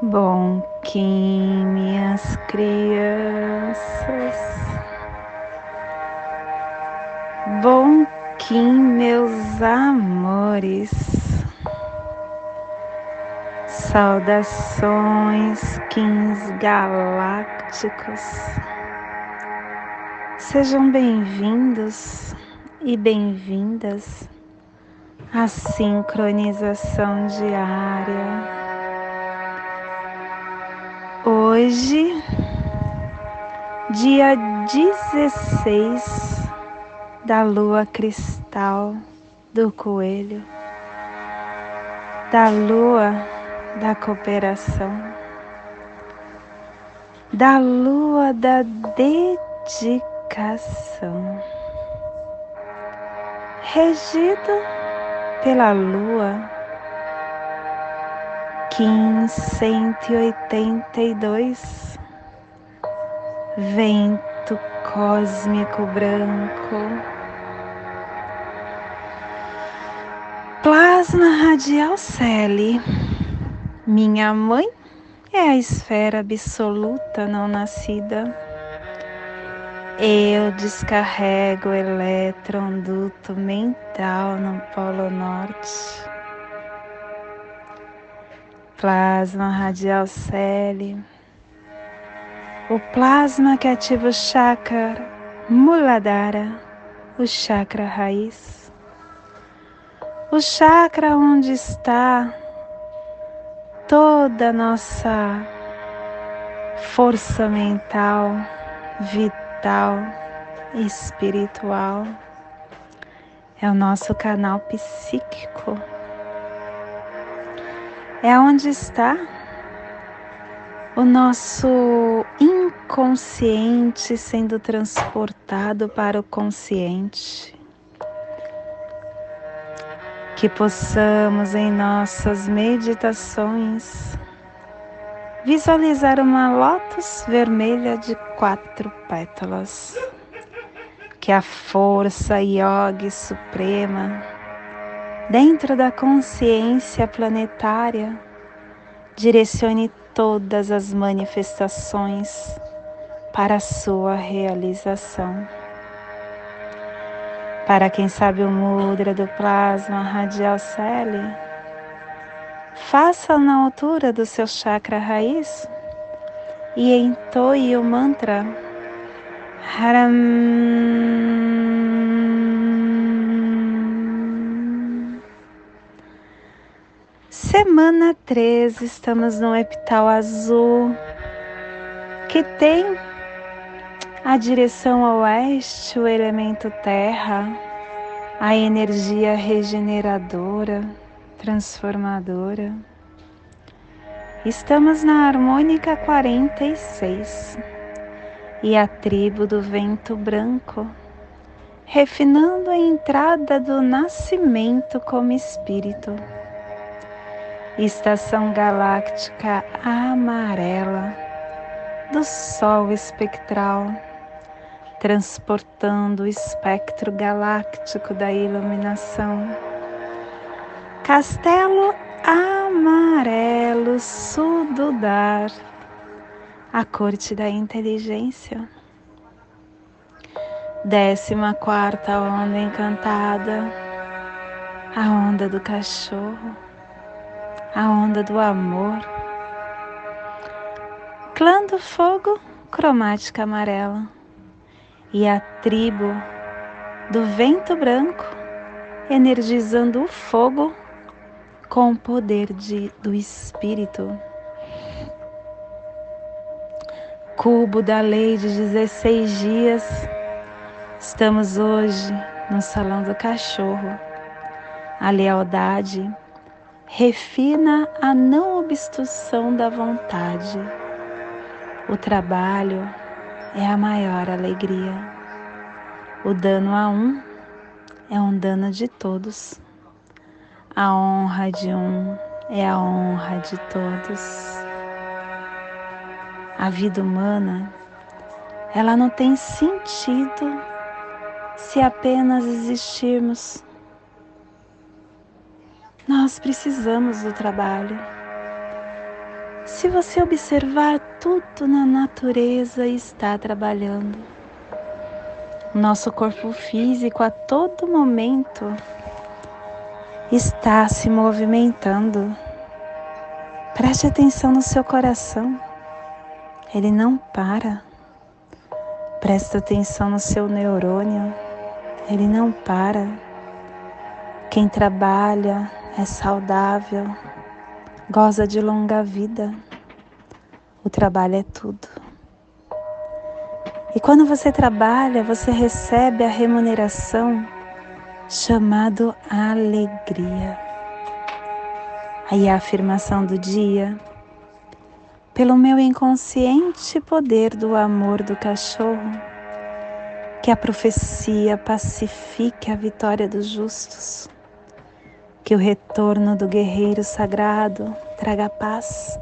Bom Kim, minhas crianças. Bom Kim, meus amores. Saudações, Kings galácticos. Sejam bem-vindos e bem-vindas à sincronização diária Hoje, dia 16 da lua cristal do coelho, da lua da cooperação, da lua da dedicação, regido pela lua Kim 182 Vento cósmico branco. Plasma radial Celi Minha mãe é a esfera absoluta não nascida. Eu descarrego o elétron duto mental no Polo Norte plasma radial celi, o plasma que ativa o chakra Muladhara, o chakra raiz, o chakra onde está toda a nossa força mental, vital, espiritual. É o nosso canal psíquico é onde está o nosso inconsciente sendo transportado para o consciente. Que possamos em nossas meditações visualizar uma lótus vermelha de quatro pétalas. Que a força yogi suprema dentro da consciência planetária, direcione todas as manifestações para a sua realização. Para quem sabe o mudra do plasma radial celi, faça na altura do seu chakra raiz e entoie o mantra Haram Semana 13, estamos no epital azul, que tem a direção ao oeste, o elemento terra, a energia regeneradora, transformadora. Estamos na harmônica 46 e a tribo do vento branco, refinando a entrada do nascimento como espírito estação galáctica amarela do Sol espectral, transportando o espectro galáctico da iluminação. Castelo amarelo sududar, a corte da inteligência. Décima quarta onda encantada, a onda do cachorro a onda do amor. Clã do fogo, cromática amarela. E a tribo do vento branco, energizando o fogo com o poder de, do espírito. Cubo da lei de 16 dias. Estamos hoje no salão do cachorro. A lealdade refina a não obstrução da vontade. O trabalho é a maior alegria. O dano a um é um dano de todos. A honra de um é a honra de todos. A vida humana, ela não tem sentido se apenas existirmos nós precisamos do trabalho. Se você observar, tudo na natureza está trabalhando. Nosso corpo físico a todo momento está se movimentando. Preste atenção no seu coração, ele não para. Preste atenção no seu neurônio, ele não para. Quem trabalha é saudável, goza de longa vida. O trabalho é tudo. E quando você trabalha, você recebe a remuneração chamado alegria. Aí a afirmação do dia, pelo meu inconsciente poder do amor do cachorro, que a profecia pacifique a vitória dos justos, que o retorno do guerreiro sagrado traga paz,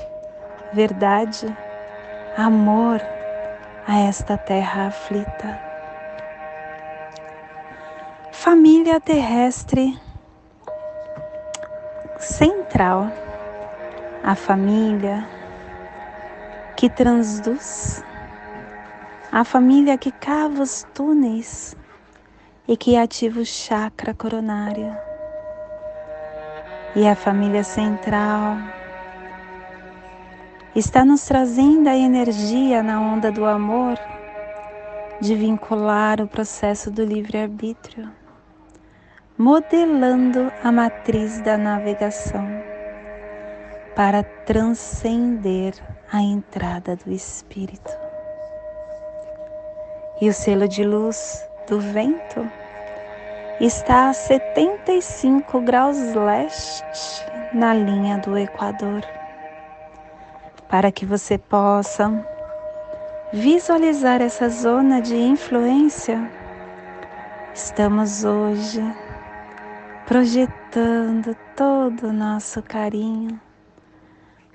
verdade, amor a esta terra aflita. Família terrestre central, a família que transduz, a família que cava os túneis e que ativa o chakra coronário, e a família central está nos trazendo a energia na onda do amor de vincular o processo do livre-arbítrio modelando a matriz da navegação para transcender a entrada do Espírito. E o selo de luz do vento está a 75 graus leste na linha do Equador, para que você possa visualizar essa zona de influência. Estamos hoje projetando todo o nosso carinho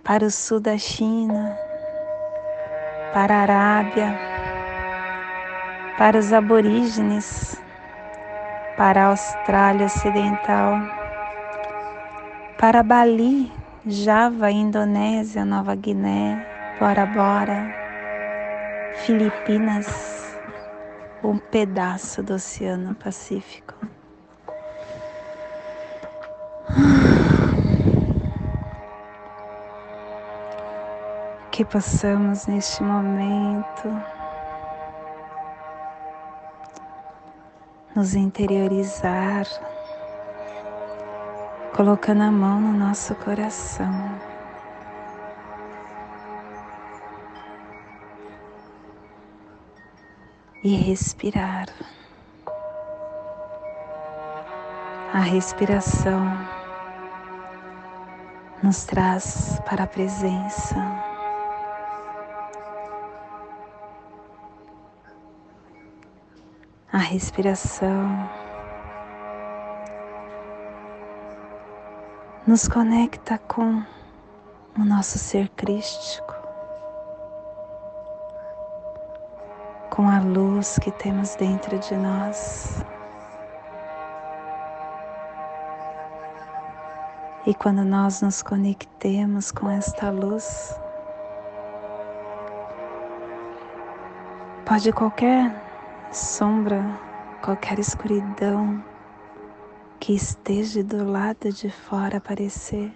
para o sul da China, para a Arábia, para os aborígenes, para a Austrália Ocidental, para Bali, Java, Indonésia, Nova Guiné, Bora Bora, Filipinas, um pedaço do Oceano Pacífico. Que possamos neste momento nos interiorizar, colocando a mão no nosso coração. E respirar. A respiração nos traz para a presença. Respiração nos conecta com o nosso ser crístico, com a luz que temos dentro de nós. E quando nós nos conectemos com esta luz, pode qualquer sombra, qualquer escuridão que esteja do lado de fora aparecer.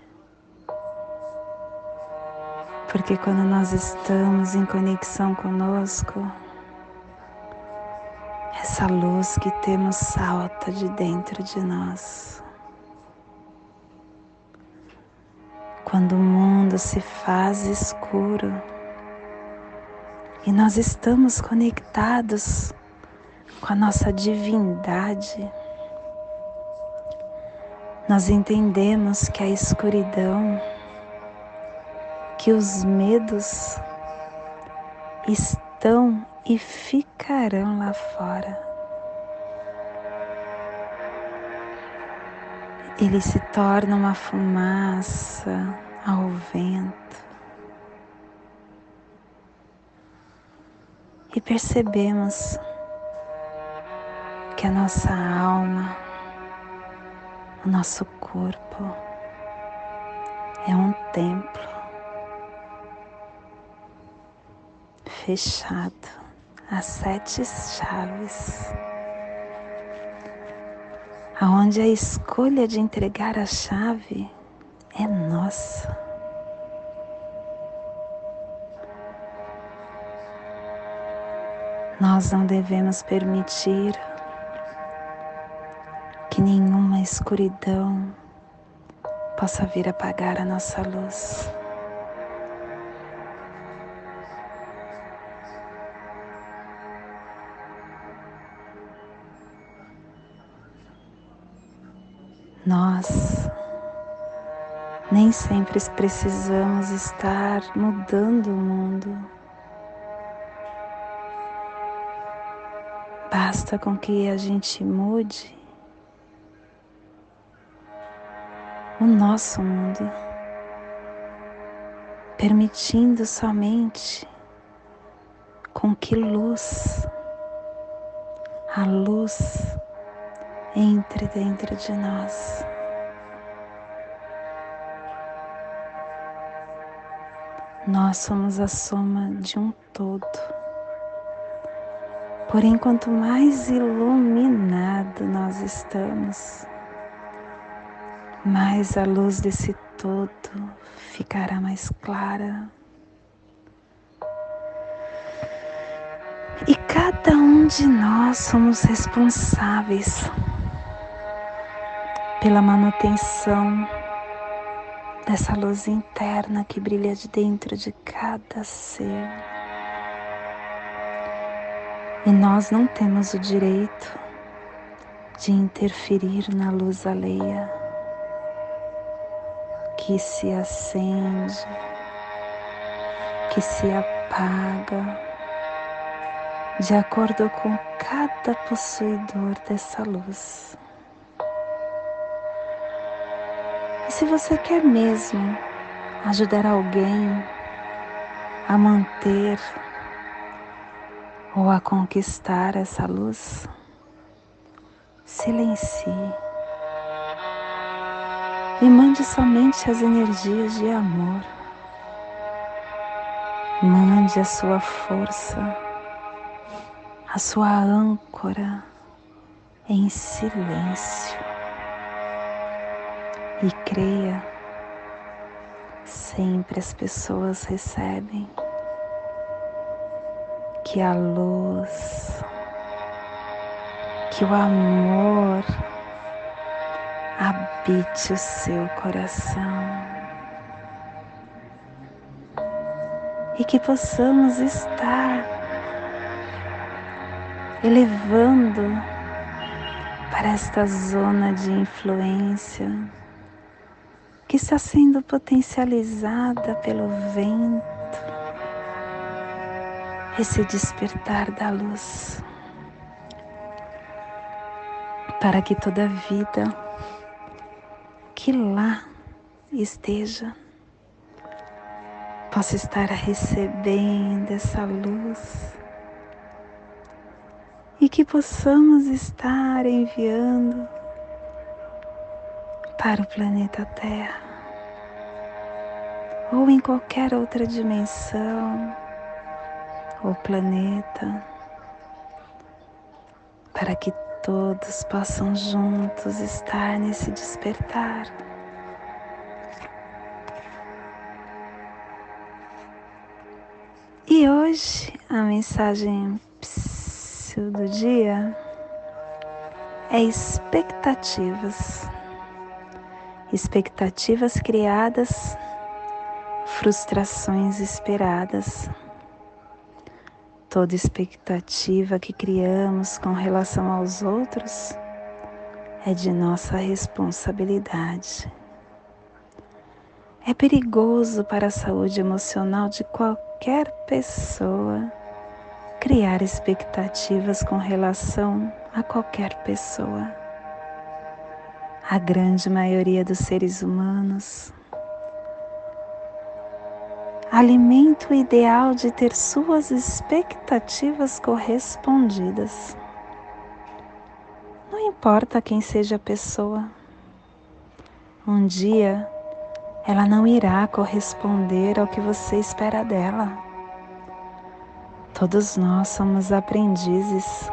Porque quando nós estamos em conexão conosco, essa luz que temos salta de dentro de nós. quando o mundo se faz escuro e nós estamos conectados com a nossa divindade, nós entendemos que a escuridão, que os medos estão e ficarão lá fora. Ele se torna uma fumaça ao vento e percebemos que a nossa alma, o nosso corpo é um templo fechado, as sete chaves, aonde a escolha de entregar a chave é nossa. Nós não devemos permitir escuridão possa vir apagar a nossa luz. Nós nem sempre precisamos estar mudando o mundo. Basta com que a gente mude o nosso mundo, permitindo somente com que luz, a luz entre dentro de nós. Nós somos a soma de um todo. Porém, quanto mais iluminado nós estamos, mais a luz desse todo ficará mais clara. E cada um de nós somos responsáveis pela manutenção dessa luz interna que brilha de dentro de cada ser. E nós não temos o direito de interferir na luz alheia que se acende, que se apaga, de acordo com cada possuidor dessa luz. se você quer mesmo ajudar alguém a manter ou a conquistar essa luz, silencie e mande somente as energias de amor. Mande a sua força, a sua âncora em silêncio e creia, sempre as pessoas recebem que a luz, que o amor habite o seu coração. E que possamos estar elevando para esta zona de influência que está sendo potencializada pelo vento, esse despertar da luz, para que toda vida que lá esteja possa estar recebendo essa luz. E que possamos estar enviando para o planeta Terra ou em qualquer outra dimensão ou planeta, para que todos possam juntos estar nesse despertar. E hoje a mensagem do dia é expectativas expectativas criadas, frustrações esperadas. Toda expectativa que criamos com relação aos outros é de nossa responsabilidade. É perigoso para a saúde emocional de qualquer pessoa criar expectativas com relação a qualquer pessoa a grande maioria dos seres humanos. Alimenta o ideal de ter suas expectativas correspondidas. Não importa quem seja a pessoa, um dia ela não irá corresponder ao que você espera dela. Todos nós somos aprendizes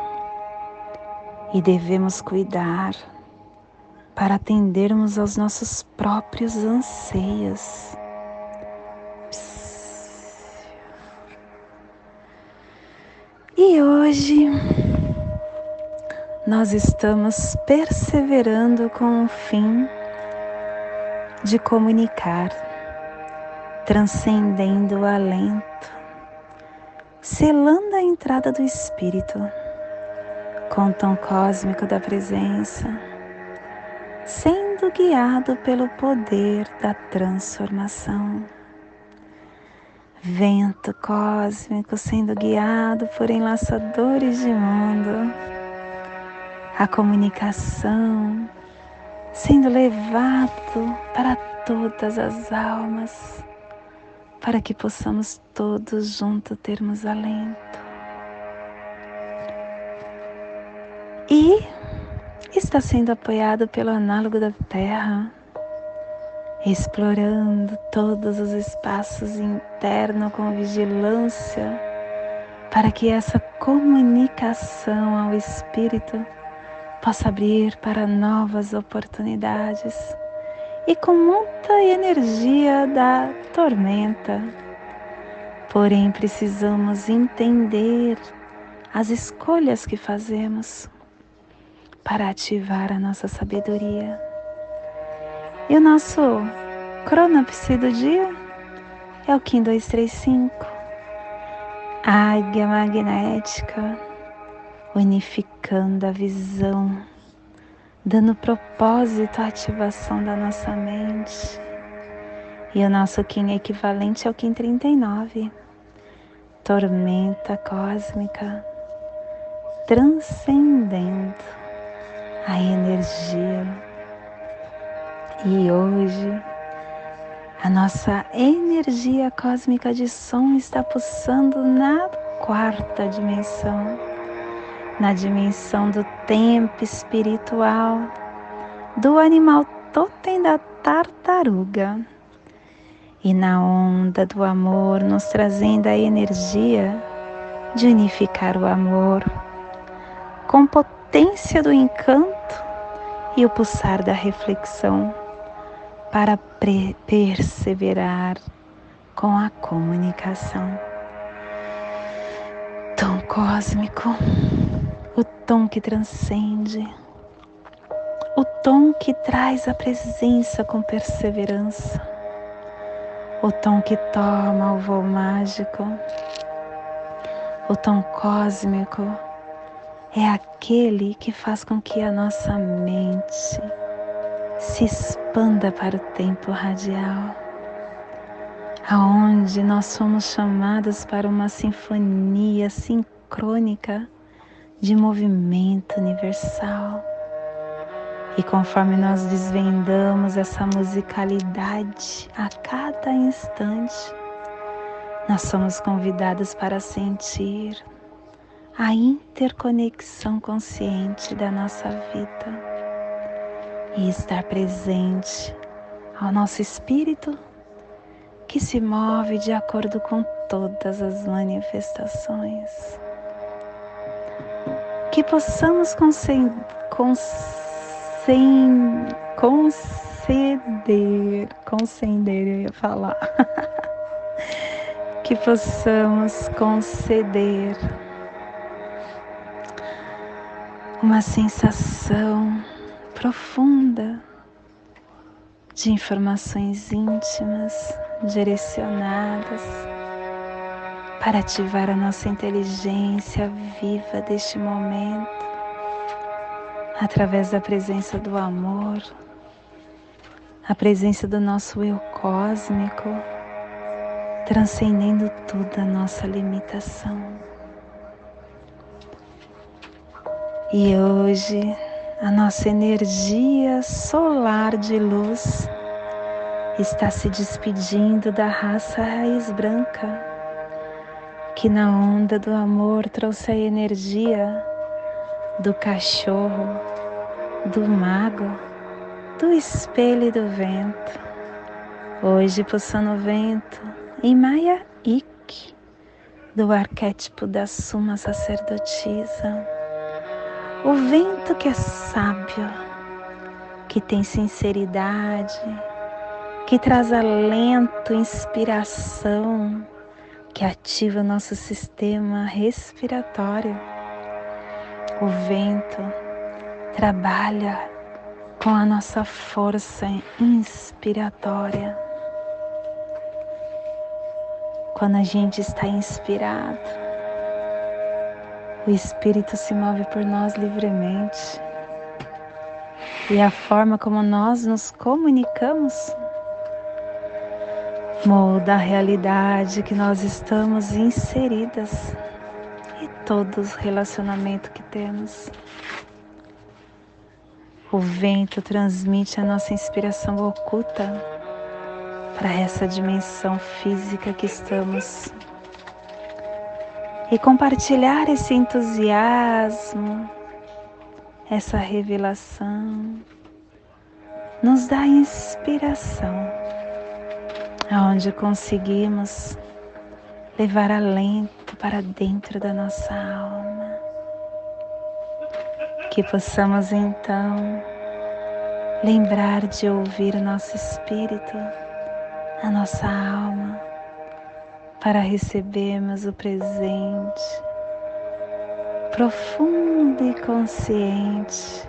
e devemos cuidar para atendermos aos nossos próprios anseios. Hoje nós estamos perseverando com o fim de comunicar, transcendendo o alento, selando a entrada do Espírito com o tom cósmico da presença, sendo guiado pelo poder da transformação. Vento cósmico sendo guiado por enlaçadores de mundo, a comunicação sendo levado para todas as almas para que possamos todos juntos termos alento. E está sendo apoiado pelo análogo da Terra, explorando todos os espaços internos com vigilância, para que essa comunicação ao Espírito possa abrir para novas oportunidades e com muita energia da tormenta. Porém, precisamos entender as escolhas que fazemos para ativar a nossa sabedoria. E o nosso cronopsi do dia é o Kim 235. Águia magnética, unificando a visão dando propósito à ativação da nossa mente. E o nosso Kim equivalente ao Kim 39, tormenta cósmica, transcendendo a energia. E hoje, a nossa energia cósmica de som está pulsando na quarta dimensão na dimensão do tempo espiritual, do animal totem da tartaruga. E na onda do amor, nos trazendo a energia de unificar o amor com potência do encanto e o pulsar da reflexão para perseverar com a comunicação. Tom cósmico o tom que transcende, o tom que traz a presença com perseverança, o tom que toma o voo mágico, o tom cósmico é aquele que faz com que a nossa mente se expanda para o tempo radial, aonde nós somos chamados para uma sinfonia sincrônica de movimento universal. E conforme nós desvendamos essa musicalidade a cada instante, nós somos convidados para sentir a interconexão consciente da nossa vida e estar presente ao nosso espírito que se move de acordo com todas as manifestações. Que possamos conceder, conceder, eu ia falar, que possamos conceder uma sensação profunda de informações íntimas direcionadas para ativar a nossa inteligência viva deste momento, através da presença do amor, a presença do nosso eu cósmico, transcendendo toda a nossa limitação. E hoje a nossa energia solar de luz está se despedindo da raça raiz branca que na onda do amor trouxe a energia do cachorro, do mago, do espelho e do do arquétipo da suma sacerdotisa, o vento que é sábio, que tem sinceridade, que traz alento, inspiração, que ativa o nosso sistema respiratório. O vento trabalha com a nossa força inspiratória. Quando a gente está inspirado, o Espírito se move por nós livremente. E a forma como nós nos comunicamos molda a realidade que nós estamos inseridas e todos os relacionamentos que temos. O vento transmite a nossa inspiração oculta para essa dimensão física que estamos. E compartilhar esse entusiasmo, essa revelação, nos dá inspiração aonde conseguimos levar alento para dentro da nossa alma. Que possamos então lembrar de ouvir o nosso espírito, a nossa alma, para recebermos o presente profundo e consciente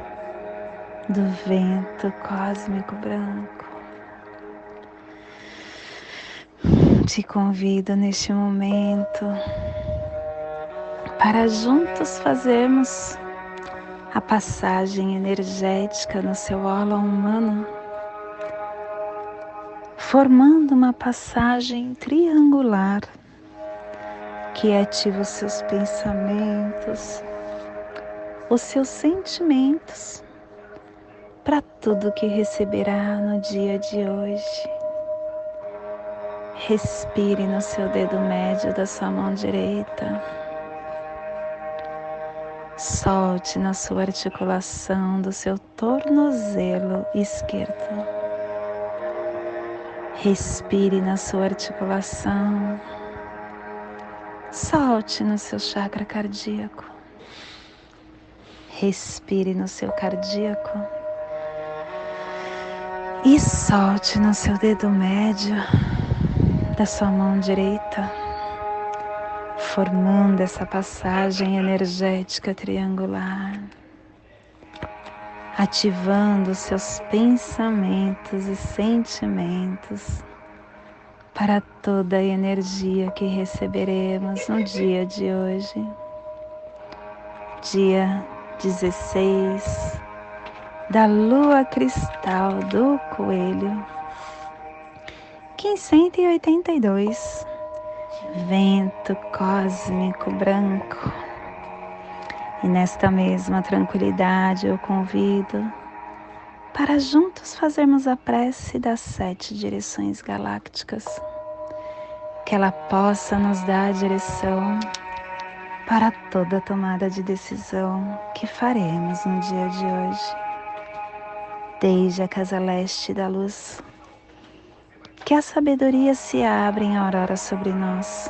do vento cósmico branco. Te convido neste momento para juntos fazermos a passagem energética no seu óleo humano, formando uma passagem triangular que ativa os seus pensamentos, os seus sentimentos para tudo que receberá no dia de hoje. Respire no seu dedo médio da sua mão direita. Solte na sua articulação do seu tornozelo esquerdo. Respire na sua articulação. Solte no seu chakra cardíaco. Respire no seu cardíaco. E solte no seu dedo médio da sua mão direita, formando essa passagem energética triangular, ativando seus pensamentos e sentimentos para toda a energia que receberemos no dia de hoje, dia 16 da lua cristal do coelho 1582. Vento cósmico branco. E nesta mesma tranquilidade eu convido para juntos fazermos a prece das sete direções galácticas. Que ela possa nos dar a direção para toda tomada de decisão que faremos no dia de hoje. Desde a casa leste da luz que a sabedoria se abra em aurora sobre nós,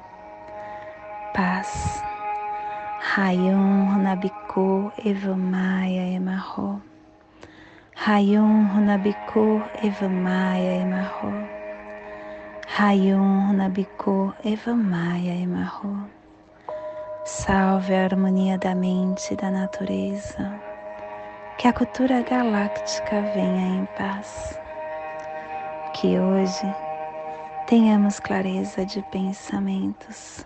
paz. Rayon Runabiku Evamaya Emarro. Rayon Runabiku Evamaya Emarro. Rayon Nabiku Evamaya Emarro. Salve a harmonia da mente e da natureza. Que a cultura galáctica venha em paz. Que hoje tenhamos clareza de pensamentos.